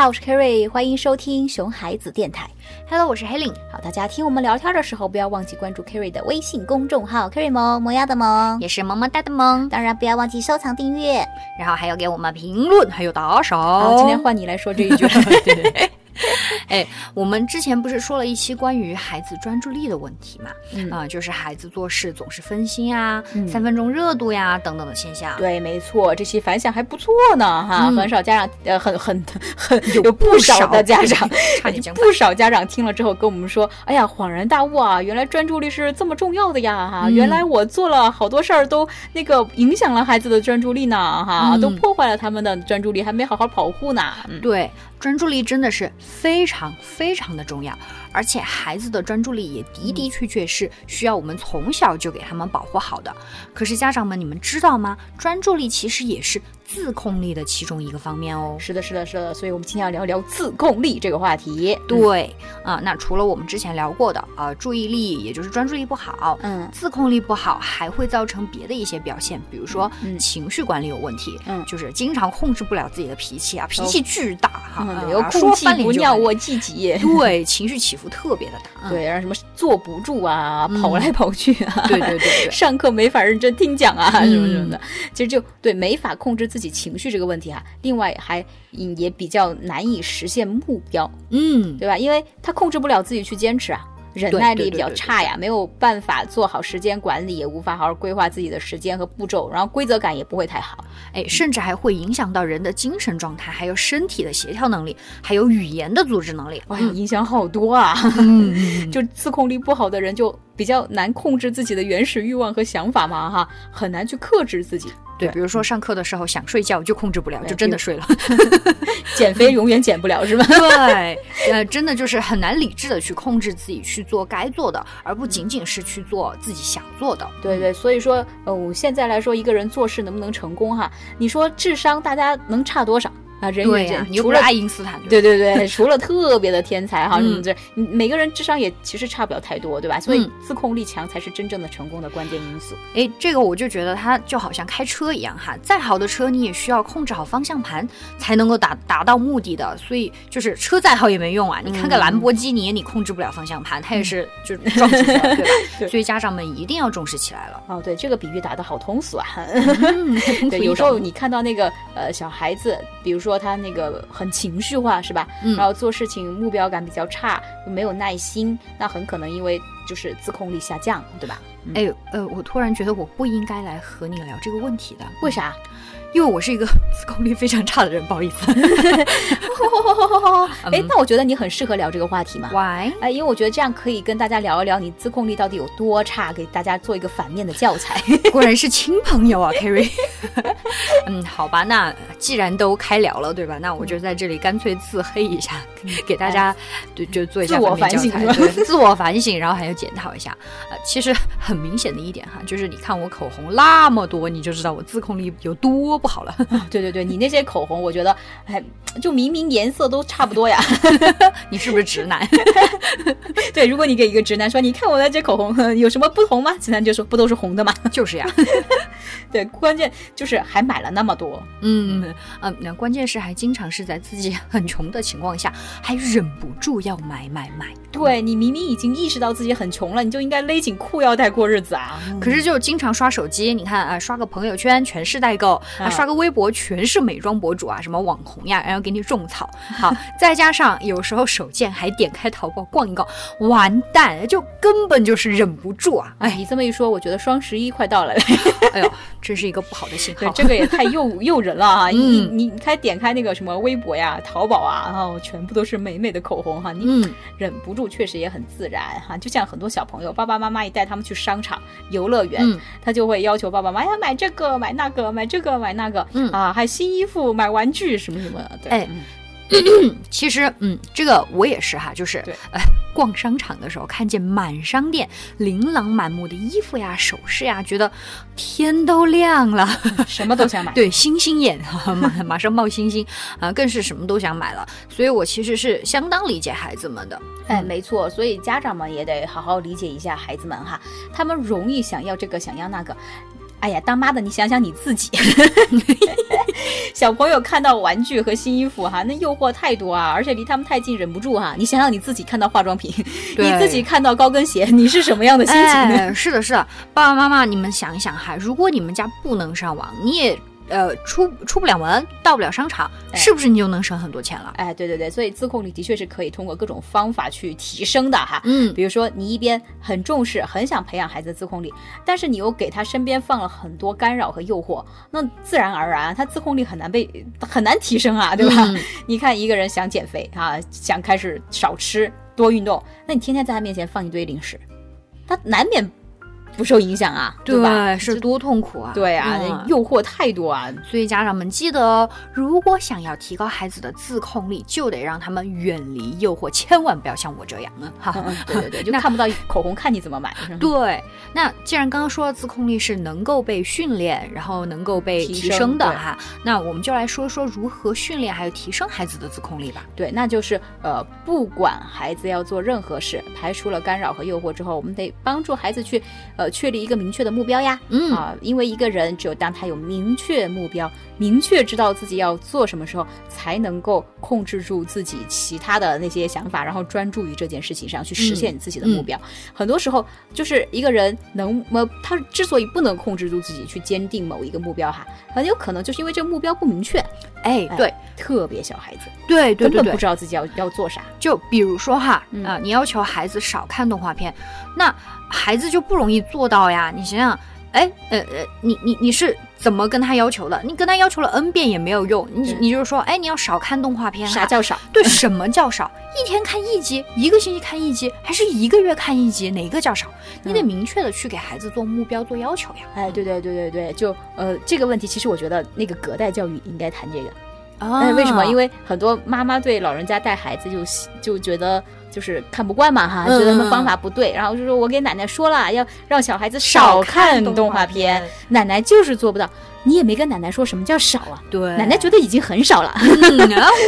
好，我是 Kerry，欢迎收听熊孩子电台。Hello，我是 Helen，好，大家听我们聊天的时候，不要忘记关注 Kerry 的微信公众号 Kerry 萌萌芽的萌，也是萌萌哒的萌，当然不要忘记收藏订阅。然后还要给我们评论，还有打赏。好，今天换你来说这一句。对。哎，我们之前不是说了一期关于孩子专注力的问题嘛？嗯啊、就是孩子做事总是分心啊，嗯三分钟热度呀等等的现象。对，没错，这期反响还不错呢，哈，嗯很少家长，呃，很很很有有不少少的家长，差点讲不少家长听了之后跟我们说，哎呀，恍然大悟啊，原来专注力是这么重要的呀，哈，嗯原来我做了好多事儿都那个影响了孩子的专注力呢，哈，嗯都破坏了他们的专注力，还没好好保护呢，嗯，对，专注力真的是非常非常的重要，而且孩子的专注力也的的确确是需要我们从小就给他们保护好的。可是家长们，你们知道吗？专注力其实也是自控力的其中一个方面哦。是的，是的，是的，所以我们今天要聊聊自控力这个话题，对啊、那除了我们之前聊过的啊、注意力也就是专注力不好，嗯。自控力不好，还会造成别的一些表现，比如说嗯情绪管理有问题，嗯。就是经常控制不了自己的脾气啊，脾气巨大哈，有说空气翻脸就翻脸不尿我自己。对，情绪起伏特别的大。嗯。对，然后什么坐不住啊，嗯。跑来跑去啊，对对对对。上课没法认真听讲啊，嗯什么什么的，其实就对没法控制自己情绪这个问题哈、另外还嗯也比较难以实现目标，嗯，对吧？因为他控制不了自己去坚持啊。忍耐力比较差呀，没有办法做好时间管理，也无法好好规划自己的时间和步骤，然后规则感也不会太好。哎，甚至还会影响到人的精神状态，还有身体的协调能力，还有语言的组织能力。哇，影响好多啊！就自控力不好的人，就比较难控制自己的原始欲望和想法嘛，哈，很难去克制自己。对，比如说上课的时候想睡觉就控制不了，就真的睡了。减肥永远减不了，是吧？对，呃，真的就是很难理智的去控制自己去做该做的，而不仅仅是去做自己想做的。对对，所以说，呃，我现在来说，一个人做事能不能成功哈？你说智商大家能差多少啊？人与对呀、人你又不是除了爱因斯坦，对对对，除了特别的天才哈，什嗯么这，你每个人智商也其实差不了太多，对吧？所以嗯自控力强才是真正的成功的关键因素。哎，这个我就觉得它就好像开车一样哈，再好的车你也需要控制好方向盘才能够达达到目的的，所以就是车再好也没用啊。你看个兰博基尼，你控制不了方向盘，它也是就撞进去了，对吧？对所以家长们一定要重视起来了。哦，对，这个比喻打得好通俗啊。嗯，对，有时候你看到那个呃小孩子，比如说他那个很情绪化，是吧？嗯然后做事情目标感比较差，没有耐心，那很可能因为就是自控力下降，对吧？哎呃，我突然觉得我不应该来和你聊这个问题的，为啥？因为我是一个 自控力非常差的人，不好意思。哎，那我觉得你很适合聊这个话题嘛。Why？哎，因为我觉得这样可以跟大家聊一聊你自控力到底有多差，给大家做一个反面的教材。果然是亲朋友啊，Kerry。嗯，好吧，那既然都开聊了，对吧？那我就在这里干脆自黑一下，给大家对就做一下自我反省自我反省，然后还要检讨一下。呃，其实很明显的一点哈，就是你看我口红那么多，你就知道我自控力有多不好了。对对对，你那些口红，我觉得，哎，就明明颜色都差不多呀。你是不是直男？对，如果你给一个直男说，你看我的这口红有什么不同吗？直男就说不都是红的吗？就是呀。对，关键就是还买了那么多。嗯嗯，那关键是还经常是在自己 很穷的情况下，还忍不住要买买买。对你明明已经意识到自己很穷了，你就应该勒紧裤腰带过日子啊。可是就经常刷手机，你看啊，刷个朋友圈全是代购，啊，啊刷个微博全是美妆博主啊，什么网红呀，然后给你种草。好，再加上有时候手贱还点开淘宝逛一逛，完蛋，就根本就是忍不住啊！哎，哎，你这么一说，我觉得双十一快到了。哎呦，真是一个不好的信号对，号。这个也太诱 诱人了啊！你嗯你你开点开那个什么微博呀、淘宝啊，然后全部都是美美的口红哈，你嗯，忍不住，确实也很自然哈。就像很多小朋友，爸爸妈妈一带他们去商场、游乐园，嗯他就会要求爸爸妈妈呀买这个、买那个、买这个、买那个，嗯啊，还新衣服、买玩具什么什么的。对，哎嗯 其实，嗯，这个我也是哈，就是对，呃，逛商场的时候看见满商店琳琅满目的衣服呀、首饰呀，觉得天都亮了。什么都想买。对，星星眼，马马上冒星星啊，更是什么都想买了。所以我其实是相当理解孩子们的。哎，没错，所以家长们也得好好理解一下孩子们哈，他们容易想要这个想要那个。哎呀，当妈的，你想想你自己，小朋友看到玩具和新衣服哈，那诱惑太多啊，而且离他们太近，忍不住哈。你想想你自己看到化妆品，你自己看到高跟鞋，你是什么样的心情呢？是的，是的，爸爸妈妈，你们想一想哈，如果你们家不能上网，你也。呃，出出不了门，到不了商场，是不是你就能省很多钱了？哎，对对对，所以自控力的确是可以通过各种方法去提升的哈。嗯，比如说你一边很重视，很想培养孩子自控力，但是你又给他身边放了很多干扰和诱惑，那自然而然他自控力很难被很难提升啊，对吧？你看一个人想减肥啊，想开始少吃多运动，那你天天在他面前放一堆零食，他难免。不受影响啊，对吧？是多痛苦啊！对啊，诱惑太多啊！所以家长们记得，如果想要提高孩子的自控力，就得让他们远离诱惑，千万不要像我这样啊！哈，对对对，就看不到口红，看你怎么买。对，那既然刚刚说了自控力是能够被训练，然后能够被提升的哈，那我们就来说说如何训练还有提升孩子的自控力吧。对，那就是呃，不管孩子要做任何事，排除了干扰和诱惑之后，我们得帮助孩子去。呃，确立一个明确的目标呀，嗯啊，因为一个人只有当他有明确目标，明确知道自己要做什么时候，才能够控制住自己其他的那些想法，然后专注于这件事情上去实现你自己的目标。很多时候，就是一个人能么，他之所以不能控制住自己去坚定某一个目标哈，很有可能就是因为这个目标不明确。哎，对，特别小孩子，对对对，根本不知道自己要要做啥。就比如说哈，啊，你要求孩子少看动画片，那。孩子就不容易做到呀，你想想，哎，呃呃，你你你是怎么跟他要求的？你跟他要求了 n 遍也没有用，你你就是说，哎，你要少看动画片。啥叫少？对，什么叫少？一天看一集，一个星期看一集，还是一个月看一集？哪个叫少？你得明确的去给孩子做目标、做要求呀。哎，对对对对对，就呃这个问题，其实我觉得那个隔代教育应该谈这个。啊，为什么？因为很多妈妈对老人家带孩子就就觉得。就是看不惯嘛哈，觉得他们方法不对，然后就说我给奶奶说了，要让小孩子少看动画片，奶奶就是做不到。你也没跟奶奶说什么叫少啊？对，奶奶觉得已经很少了。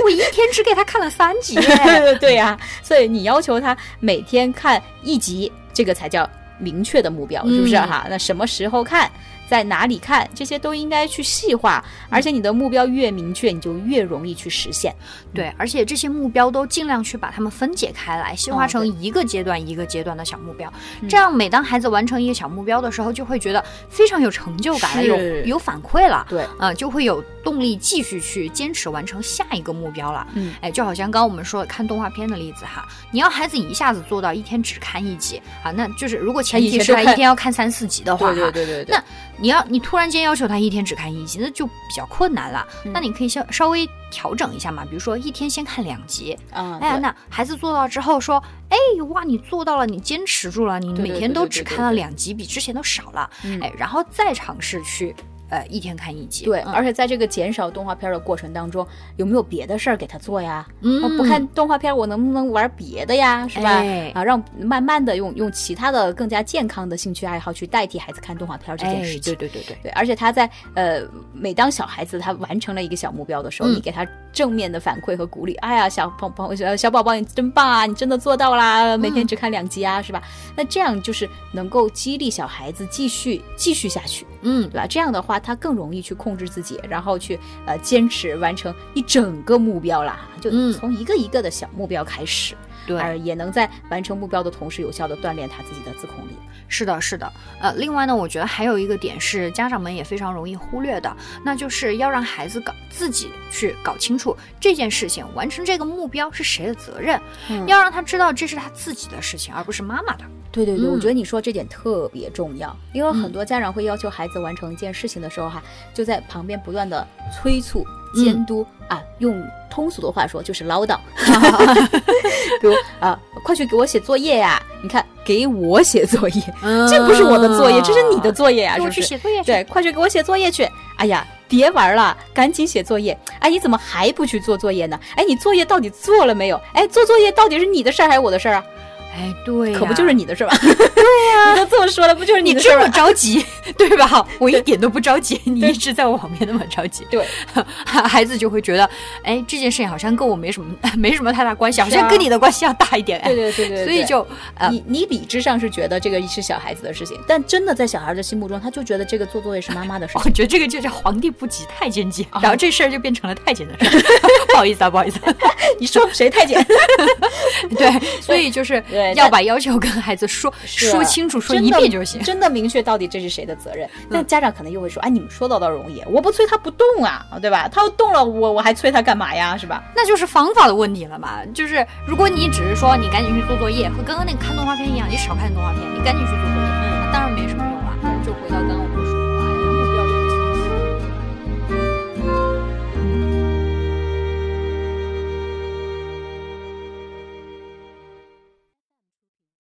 我一天只给他看了三集。对呀，所以你要求他每天看一集，这个才叫明确的目标，是不是哈？那什么时候看？在哪里看这些都应该去细化，而且你的目标越明确，你就越容易去实现。对，而且这些目标都尽量去把它们分解开来，细化成一个阶段一个阶段的小目标。这样，每当孩子完成一个小目标的时候，就会觉得非常有成就感了，有有反馈了。对，啊，就会有动力继续去坚持完成下一个目标了。嗯，哎，就好像刚刚我们说看动画片的例子哈，你要孩子一下子做到一天只看一集啊，那就是如果前提是他一天要看三四集的话，对对对对，那。你要你突然间要求他一天只看一集，那就比较困难了。那你可以稍稍微调整一下嘛，比如说一天先看两集。啊，哎呀，那孩子做到之后说，哎哇，你做到了，你坚持住了，你每天都只看了两集，比之前都少了。哎，然后再尝试去。呃，一天看一集，对，而且在这个减少动画片的过程当中，有没有别的事儿给他做呀？嗯，不看动画片，我能不能玩别的呀？是吧？啊，让慢慢的用用其他的更加健康的兴趣爱好去代替孩子看动画片这件事情。对对对对对，而且他在呃，每当小孩子他完成了一个小目标的时候，你给他正面的反馈和鼓励，哎呀，小宝宝小宝宝你真棒啊，你真的做到啦，每天只看两集啊，是吧？那这样就是能够激励小孩子继续继续下去，嗯，对吧？这样的话。他更容易去控制自己，然后去呃坚持完成一整个目标啦，就从一个一个的小目标开始，对，也能在完成目标的同时，有效的锻炼他自己的自控力。是的，是的，呃，另外呢，我觉得还有一个点是家长们也非常容易忽略的，那就是要让孩子搞自己去搞清楚这件事情，完成这个目标是谁的责任，要让他知道这是他自己的事情，而不是妈妈的。对对对，我觉得你说这点特别重要，因为很多家长会要求孩子完成一件事情的时候，哈，就在旁边不断的催促、监督啊，用通俗的话说就是唠叨，比如啊，快去给我写作业呀！你看，给我写作业，这不是我的作业，这是你的作业呀，是不是？写作业对，快去给我写作业去！哎呀，别玩了，赶紧写作业！哎，你怎么还不去做作业呢？哎，你作业到底做了没有？哎，做作业到底是你的事儿还是我的事儿啊？哎，对，可不就是你的事吧？对呀，你都这么说了，不就是你这么着急，对吧？我一点都不着急，你一直在我旁边那么着急，对，孩子就会觉得，哎，这件事情好像跟我没什么 没什么太大关系，好像跟你的关系要大一点。对对对对，所以就呃你你理智上是觉得这个是小孩子的事情，但真的在小孩的心目中，他就觉得这个做作业是妈妈的事情。我觉得这个就叫皇帝不急太监急，然后这事儿就变成了太监的事。不好意思啊，不好意思，你说谁太监？对，所以就是 要把要求跟孩子说说清楚，说一遍就行。真的明确到底这是谁的责任。但家长可能又会说：“哎，你们说到倒容易，我不催他不动啊，对吧？他要动了，我我还催他干嘛呀？是吧？”那就是方法的问题了嘛。就是如果你只是说你赶紧去做作业，和刚刚那个看动画片一样，你少看动画片，你赶紧去做作业，那当然没什么用了。就回到刚刚我们。